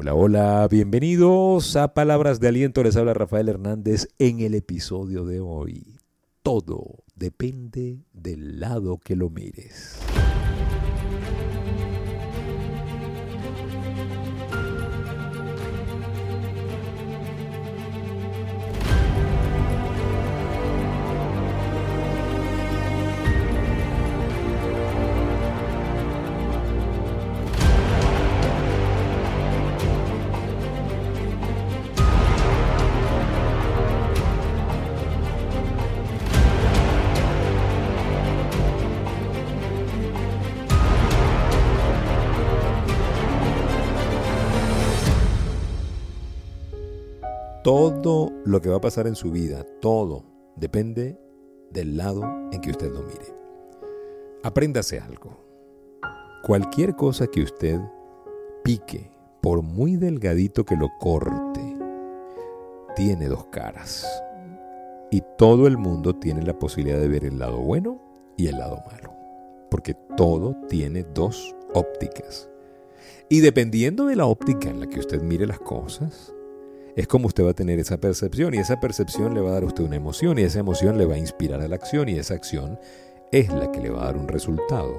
Hola, hola, bienvenidos a Palabras de Aliento. Les habla Rafael Hernández en el episodio de hoy. Todo depende del lado que lo mires. Todo lo que va a pasar en su vida, todo, depende del lado en que usted lo mire. Apréndase algo. Cualquier cosa que usted pique, por muy delgadito que lo corte, tiene dos caras. Y todo el mundo tiene la posibilidad de ver el lado bueno y el lado malo. Porque todo tiene dos ópticas. Y dependiendo de la óptica en la que usted mire las cosas, es como usted va a tener esa percepción y esa percepción le va a dar a usted una emoción y esa emoción le va a inspirar a la acción y esa acción es la que le va a dar un resultado.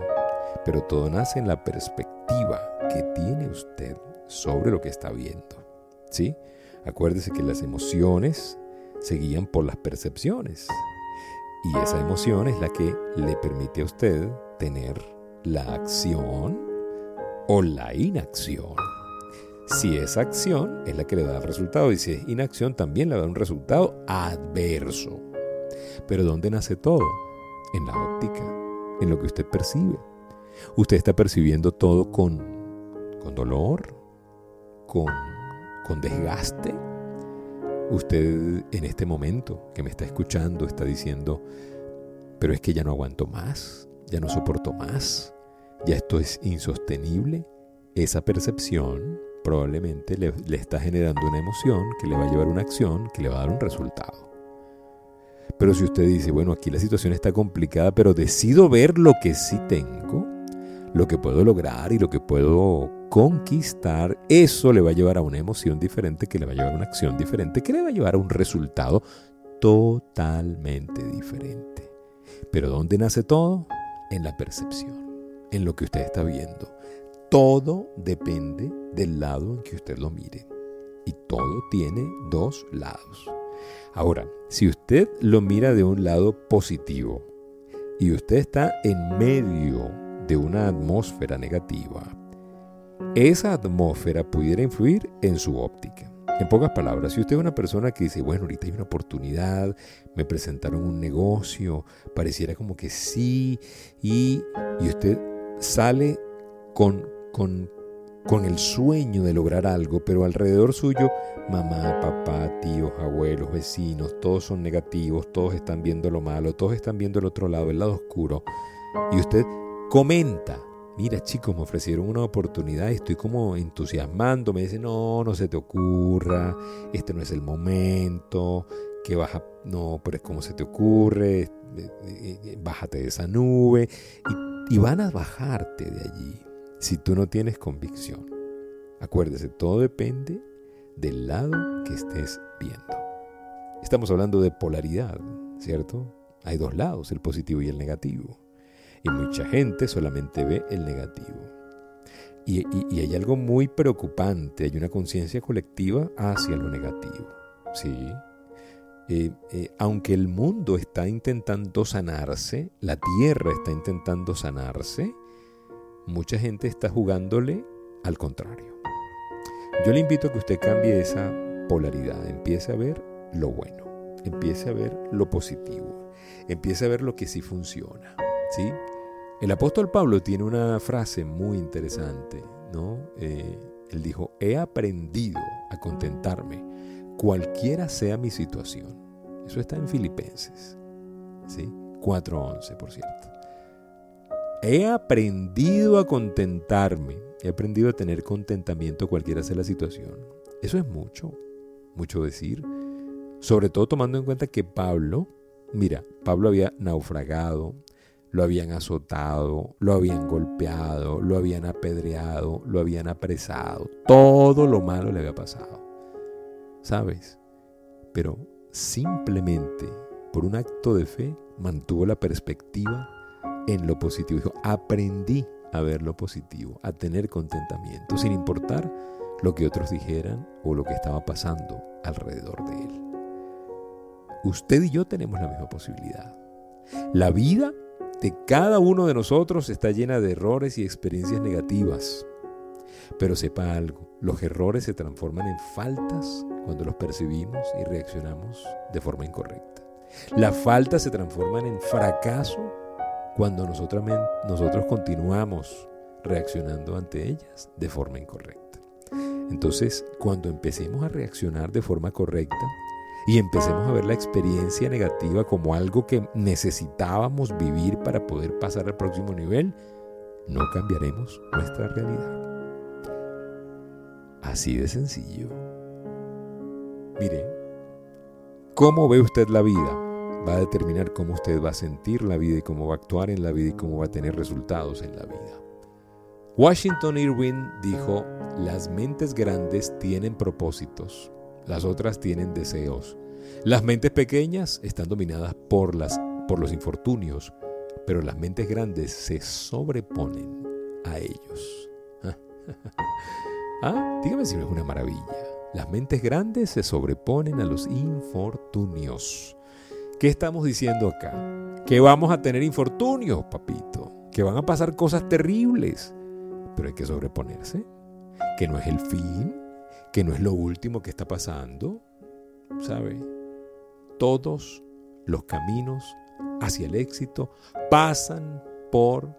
Pero todo nace en la perspectiva que tiene usted sobre lo que está viendo. ¿Sí? Acuérdese que las emociones se guían por las percepciones y esa emoción es la que le permite a usted tener la acción o la inacción. Si es acción, es la que le da resultado. Y si es inacción, también le da un resultado adverso. Pero ¿dónde nace todo? En la óptica, en lo que usted percibe. Usted está percibiendo todo con, con dolor, con, con desgaste. Usted en este momento que me está escuchando está diciendo, pero es que ya no aguanto más, ya no soporto más, ya esto es insostenible. Esa percepción probablemente le, está generando una emoción que le va a llevar una acción que le va a dar un resultado. Pero si usted dice, bueno, aquí la situación está complicada, pero decido ver lo que sí tengo, lo que puedo lograr y lo que puedo conquistar, eso le va a llevar a una emoción diferente, que le va a llevar a una acción diferente, que le va a llevar a un resultado totalmente diferente. Pero ¿dónde nace todo? En la percepción, en lo que usted está viendo. Todo depende del lado en que usted lo mire. Y todo tiene dos lados. Ahora, si usted lo mira de un lado positivo y usted está en medio de una atmósfera negativa, esa atmósfera pudiera influir en su óptica. En pocas palabras, si usted es una persona que dice, bueno, ahorita hay una oportunidad, me presentaron un negocio, pareciera como que sí, y, y usted sale con con, con el sueño de lograr algo, pero alrededor suyo, mamá, papá, tíos, abuelos, vecinos, todos son negativos, todos están viendo lo malo, todos están viendo el otro lado, el lado oscuro. Y usted comenta, mira chicos, me ofrecieron una oportunidad, estoy como entusiasmando, me dice, no, no se te ocurra, este no es el momento, que baja, no, pero es como se te ocurre, eh, eh, eh, bájate de esa nube, y, y van a bajarte de allí si tú no tienes convicción. Acuérdese, todo depende del lado que estés viendo. Estamos hablando de polaridad, ¿cierto? Hay dos lados, el positivo y el negativo. Y mucha gente solamente ve el negativo. Y, hay algo muy preocupante, hay una conciencia colectiva hacia lo negativo. ¿sí? Eh, eh, aunque el mundo está intentando sanarse, la tierra está intentando sanarse, mucha gente está jugándole al contrario. Yo le invito a que usted cambie esa polaridad, empiece a ver lo bueno, empiece a ver lo positivo, empiece a ver lo que sí funciona. ¿sí? El apóstol Pablo tiene una frase muy interesante, ¿no? Eh, él dijo, he aprendido a contentarme, cualquiera sea mi situación. Eso está en Filipenses, ¿sí? 4.11, por cierto. He aprendido a contentarme. He aprendido a tener contentamiento cualquiera sea la situación. Eso es mucho, mucho decir. Sobre todo tomando en cuenta que Pablo, mira, Pablo había naufragado, lo habían azotado, lo habían golpeado, lo habían apedreado, lo habían apresado. Todo lo malo le había pasado. ¿Sabes? Pero simplemente por un acto de fe mantuvo la perspectiva en lo positivo. Dijo, aprendí a ver lo positivo, a tener contentamiento, sin importar lo que otros dijeran o lo que estaba pasando alrededor de él. Usted y yo tenemos la misma posibilidad. La vida de cada uno de nosotros está llena de errores y experiencias negativas. Pero sepa algo, los errores se transforman en faltas cuando los percibimos y reaccionamos de forma incorrecta. Las faltas se transforman en fracaso cuando nosotros, nosotros continuamos reaccionando ante ellas de forma incorrecta. Entonces, cuando empecemos a reaccionar de forma correcta, y empecemos a ver la experiencia negativa como algo que necesitábamos vivir para poder pasar al próximo nivel, no cambiaremos nuestra realidad. Así de sencillo. Mire, cómo ve usted la vida va a determinar cómo usted va a sentir la vida y cómo va a actuar en la vida y cómo va a tener resultados en la vida. Washington Irving dijo, las mentes grandes tienen propósitos, las otras tienen deseos. Las mentes pequeñas están dominadas por, las, por los infortunios, pero las mentes grandes se sobreponen a ellos. ah, dígame si no es una maravilla. Las mentes grandes se sobreponen a los infortunios. ¿Qué estamos diciendo acá? Que vamos a tener infortunios, papito. Que van a pasar cosas terribles. Pero hay que sobreponerse. Que no es el fin que no es lo último que está pasando, ¿sabe? Todos los caminos hacia el éxito pasan por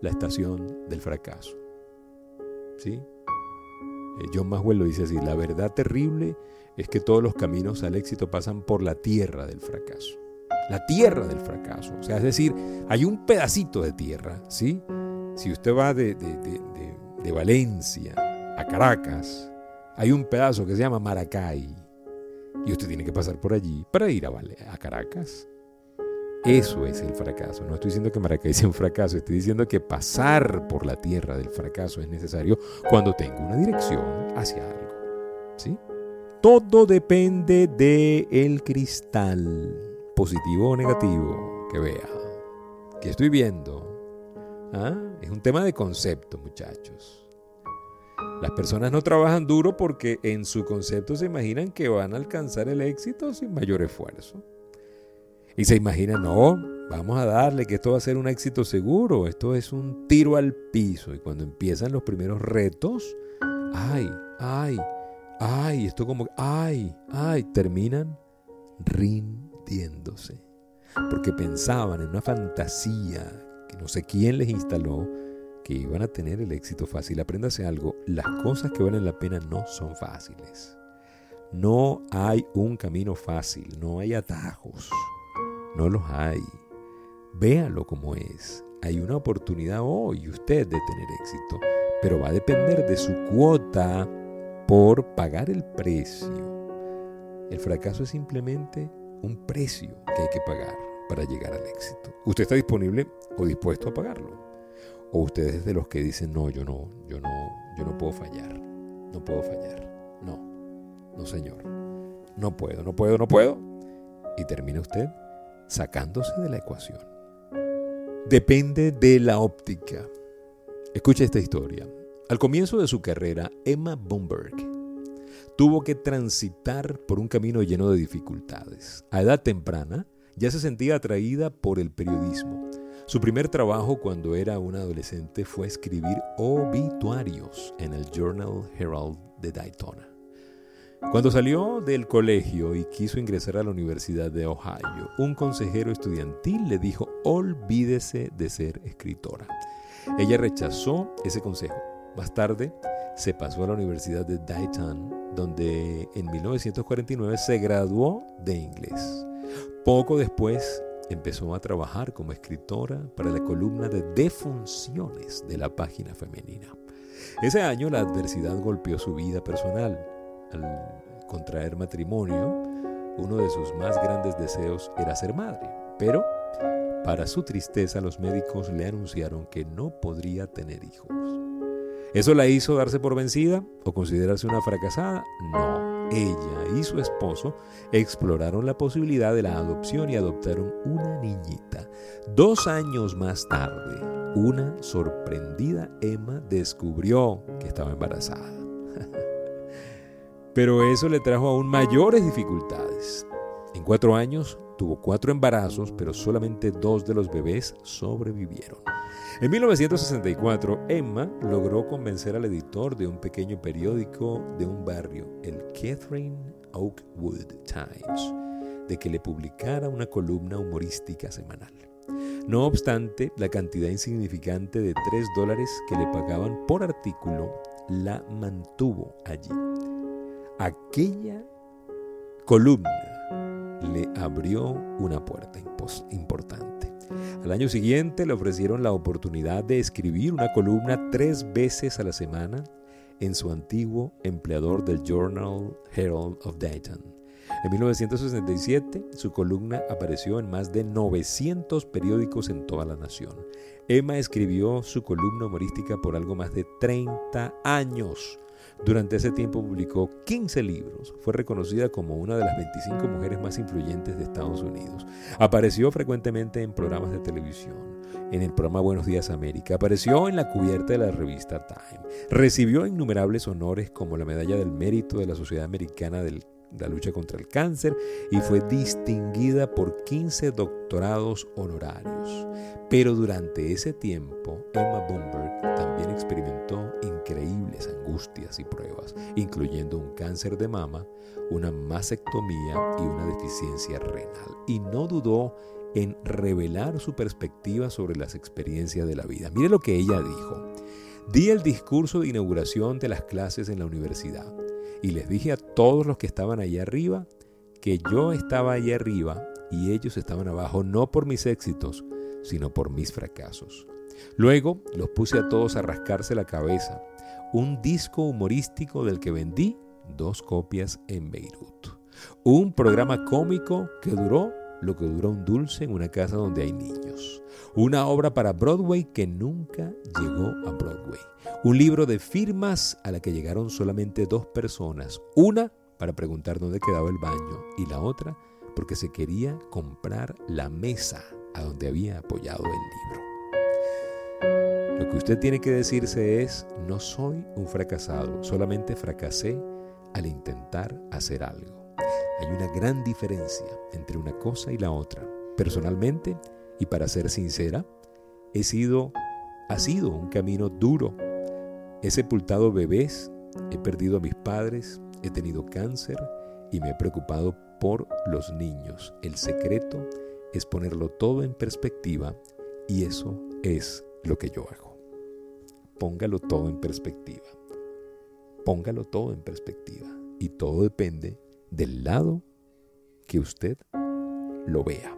la estación del fracaso. ¿Sí? Eh, John Maxwell lo dice así, la verdad terrible es que todos los caminos al éxito pasan por la tierra del fracaso. La tierra del fracaso. O sea, es decir, hay un pedacito de tierra, ¿sí? Si usted va de, de Valencia a Caracas, hay un pedazo que se llama Maracay y usted tiene que pasar por allí para ir a, a Caracas. Eso es el fracaso. No estoy diciendo que Maracay sea un fracaso, estoy diciendo que pasar por la tierra del fracaso es necesario cuando tengo una dirección hacia algo. ¿Sí? Todo depende del el cristal, positivo o negativo, que vea, que estoy viendo. ¿Ah? Es un tema de concepto, muchachos. Las personas no trabajan duro porque en su concepto se imaginan que van a alcanzar el éxito sin mayor esfuerzo. Y se imaginan, no, vamos a darle que esto va a ser un éxito seguro, esto es un tiro al piso. Y cuando empiezan los primeros retos, ay, ay, ay, esto como, ay, ay, terminan rindiéndose. Porque pensaban en una fantasía que no sé quién les instaló que iban a tener el éxito fácil. Apréndase algo, las cosas que valen la pena no son fáciles. No hay un camino fácil, no hay atajos, no los hay. Véalo como es. Hay una oportunidad hoy usted de tener éxito, pero va a depender de su cuota por pagar el precio. El fracaso es simplemente un precio que hay que pagar para llegar al éxito. Usted está disponible o dispuesto a pagarlo. O ustedes de los que dicen, no, yo no, yo no, yo no puedo fallar. No puedo fallar. No, no señor. No puedo, no puedo, no puedo. Y termina usted sacándose de la ecuación. Depende de la óptica. Escucha esta historia. Al comienzo de su carrera, Emma Bomberg tuvo que transitar por un camino lleno de dificultades. A edad temprana, ya se sentía atraída por el periodismo su primer trabajo cuando era una adolescente fue escribir obituarios en el Journal Herald de Daytona. Cuando salió del colegio y quiso ingresar a la Universidad de Ohio, un consejero estudiantil le dijo, olvídese de ser escritora. Ella rechazó ese consejo. Más tarde se pasó a la Universidad de Dayton, donde en 1949 se graduó de inglés. Poco después empezó a trabajar como escritora para la columna de defunciones de la página femenina. Ese año la adversidad golpeó su vida personal. Al contraer matrimonio, uno de sus más grandes deseos era ser madre, pero Para su tristeza, los médicos le anunciaron que no podría tener hijos. ¿Eso la hizo darse por vencida o considerarse una fracasada? No. Ella y su esposo exploraron la posibilidad de la adopción y adoptaron una niñita. Dos años más tarde, una sorprendida Emma descubrió que estaba embarazada. Pero eso le trajo aún mayores dificultades. En cuatro años tuvo cuatro embarazos, pero solamente dos de los bebés sobrevivieron. En 1964, Emma logró convencer al editor de un pequeño periódico de un barrio, el Catherine Oakwood Times, de que le publicara una columna humorística semanal. No obstante, la cantidad insignificante de 3 dólares que le pagaban por artículo la mantuvo allí. Aquella columna le abrió una puerta importante. Al año siguiente le ofrecieron la oportunidad de escribir una columna tres veces a la semana en su antiguo empleador del Journal Herald of Dayton. En 1967, su columna apareció en más de 900 periódicos en toda la nación. Emma escribió su columna humorística por algo más de 30 años. Durante ese tiempo publicó 15 libros. Fue reconocida como una de las 25 mujeres más influyentes de Estados Unidos. Apareció frecuentemente en programas de televisión. En el programa Buenos Días América. Apareció en la cubierta de la revista Time. Recibió innumerables honores como la Medalla del Mérito de la Sociedad Americana de la lucha contra el cáncer y fue distinguida por 15 doctorados honorarios. Pero durante ese tiempo, Emma Bomberg también experimentó increíbles angustias y pruebas, incluyendo un cáncer de mama, una mastectomía y una deficiencia renal. Y no dudó en revelar su perspectiva sobre las experiencias de la vida. Mire lo que ella dijo. Di el discurso de inauguración de las clases en la universidad y les dije a todos los que estaban allá arriba que yo estaba allá arriba y ellos estaban abajo no por mis éxitos, sino por mis fracasos. Luego los puse a todos a rascarse la cabeza. Un disco humorístico del que vendí dos copias en Beirut. Un programa cómico que duró lo que duró un dulce en una casa donde hay niños. Una obra para Broadway que nunca llegó a Broadway. Un libro de firmas a la que llegaron solamente dos personas. Una para preguntar dónde quedaba el baño y la otra porque se quería comprar la mesa a donde había apoyado el libro. Lo que usted tiene que decirse es, no soy un fracasado, solamente fracasé al intentar hacer algo. Hay una gran diferencia entre una cosa y la otra. Personalmente, y para ser sincera, he sido, ha sido un camino duro. He sepultado bebés, he perdido a mis padres, he tenido cáncer y me he preocupado por los niños. El secreto es ponerlo todo en perspectiva y eso es lo que yo hago. Póngalo todo en perspectiva. Póngalo todo en perspectiva. Y todo depende del lado que usted lo vea.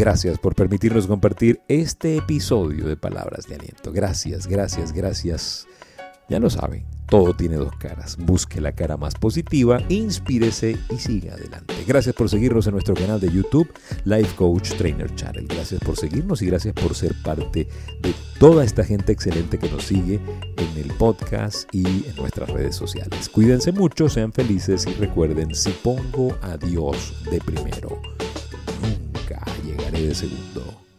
Gracias por permitirnos compartir este episodio de Palabras de Aliento. Gracias, gracias, gracias. Ya lo saben, todo tiene dos caras. Busque la cara más positiva, inspírese y siga adelante. Gracias por seguirnos en nuestro canal de YouTube, Life Coach Trainer Channel. Gracias por seguirnos y gracias por ser parte de toda esta gente excelente que nos sigue en el podcast y en nuestras redes sociales. Cuídense mucho, sean felices y recuerden, si pongo a Dios de primero, de segundo.